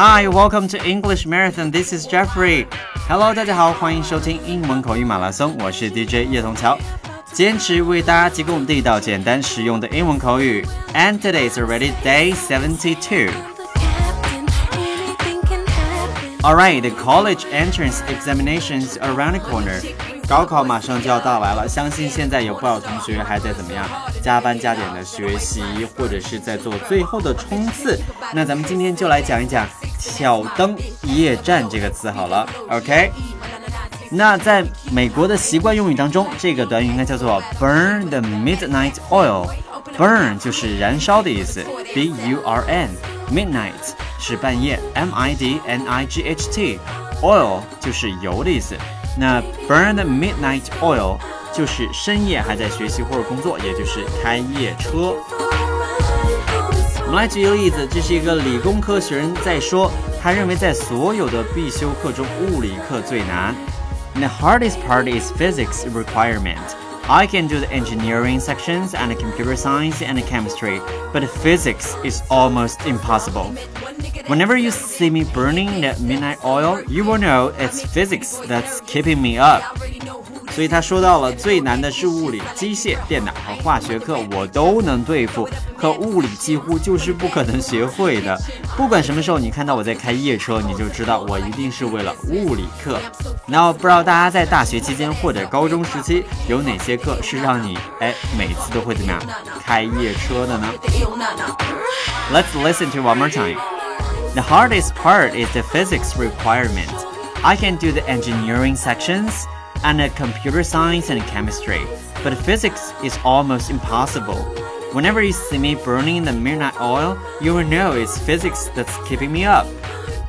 Hi, welcome to English Marathon. This is Jeffrey. Hello，大家好，欢迎收听英文口语马拉松，我是 DJ 叶童桥，坚持为大家提供地道、简单、实用的英文口语。And today is already day seventy-two. Alright, the college entrance examinations around the corner. 高考马上就要到来了，相信现在有不少同学还在怎么样加班加点的学习，或者是在做最后的冲刺。那咱们今天就来讲一讲“挑灯夜战”这个词好了，OK？那在美国的习惯用语当中，这个短语应该叫做 “burn the midnight oil”。burn 就是燃烧的意思，b u r n midnight 是半夜，m i d n i g h t oil 就是油的意思。那 burn the midnight oil 就是深夜还在学习或者工作，也就是开夜车。我们来举一个例子，这是一个理工科学生在说，他认为在所有的必修课中，物理课最难。The hardest part is physics requirement. I can do the engineering sections and computer science and chemistry, but physics is almost impossible. Whenever you see me burning that midnight oil, you will know it's physics that's keeping me up. 所以他说到了最难的是物理、机械、电脑和化学课，我都能对付，可物理几乎就是不可能学会的。不管什么时候你看到我在开夜车，你就知道我一定是为了物理课。那不知道大家在大学期间或者高中时期有哪些课是让你哎每次都会怎么样开夜车的呢？Let's listen to one more time. The hardest part is the physics requirement. I can do the engineering sections and computer science and chemistry, but physics is almost impossible. Whenever you see me burning the midnight oil, you will know it's physics that's keeping me up.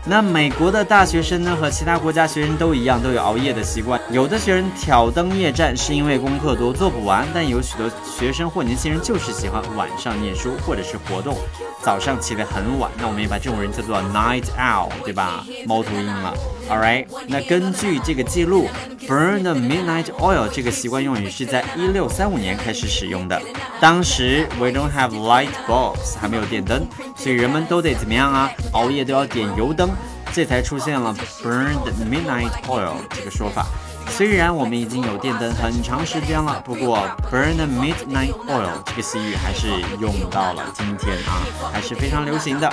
那美国的大学生呢，和其他国家学生都一样，都有熬夜的习惯。有的学生挑灯夜战是因为功课多做不完，但有许多学生或年轻人就是喜欢晚上念书或者是活动，早上起得很晚。那我们也把这种人叫做 night owl，对吧？猫头鹰了。All right，那根据这个记录，burn the midnight oil 这个习惯用语是在一六三五年开始使用的。当时 we don't have light bulbs，还没有电灯，所以人们都得怎么样啊？熬夜都要点油灯。这才出现了 burn the midnight oil 这个说法。虽然我们已经有电灯很长时间了，不过 burn the midnight oil 这个习语还是用到了今天啊，还是非常流行的。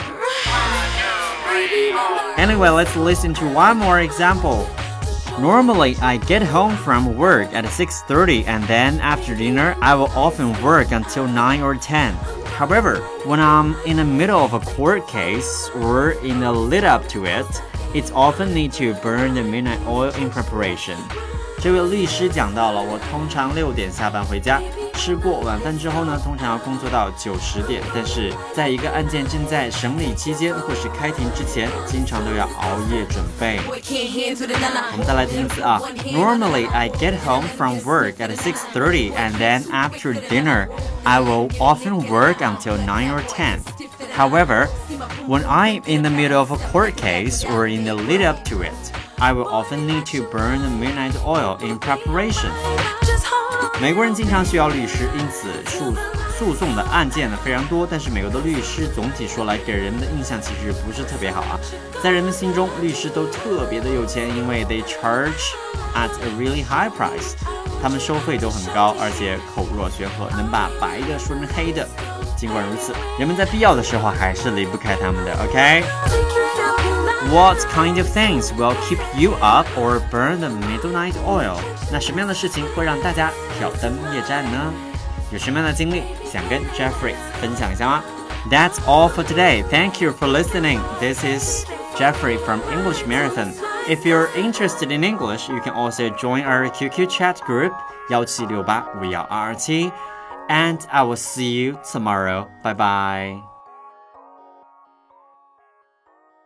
Anyway, let's listen to one more example. Normally, I get home from work at 6:30 and then after dinner, I will often work until 9 or 10. However, when I'm in the middle of a court case or in the lead up to it, it's often need to burn the midnight oil in preparation. 这位律师讲到了，我通常六点下班回家，吃过晚饭之后呢，通常要工作到九十点。但是在一个案件正在审理期间或是开庭之前，经常都要熬夜准备。我们再来听一次啊。Normally I get home from work at 6:30 and then after dinner I will often work until 9 or 10. However, when I'm in the middle of a court case or in the lead up to it, I will often need to burn the midnight oil in preparation. 美国人经常需要律师，因此诉诉讼的案件呢非常多。但是美国的律师总体说来给人的印象其实不是特别好啊。在人们心中，律师都特别的有钱，因为 they charge at a really high price，他们收费都很高，而且口若悬河，能把白的说成黑的。 尽管如此，人们在必要的时候还是离不开他们的。OK。What kind of things will keep you up or burn the midnight oil？那什么样的事情会让大家挑灯夜战呢？有什么样的经历想跟 Jeffrey 分享一下吗？That's all for today. Thank you for listening. This is Jeffrey from English Marathon. If you're interested in English, you can also join our QQ chat group 幺七六八五幺二二七。 And I will see you tomorrow. Bye bye.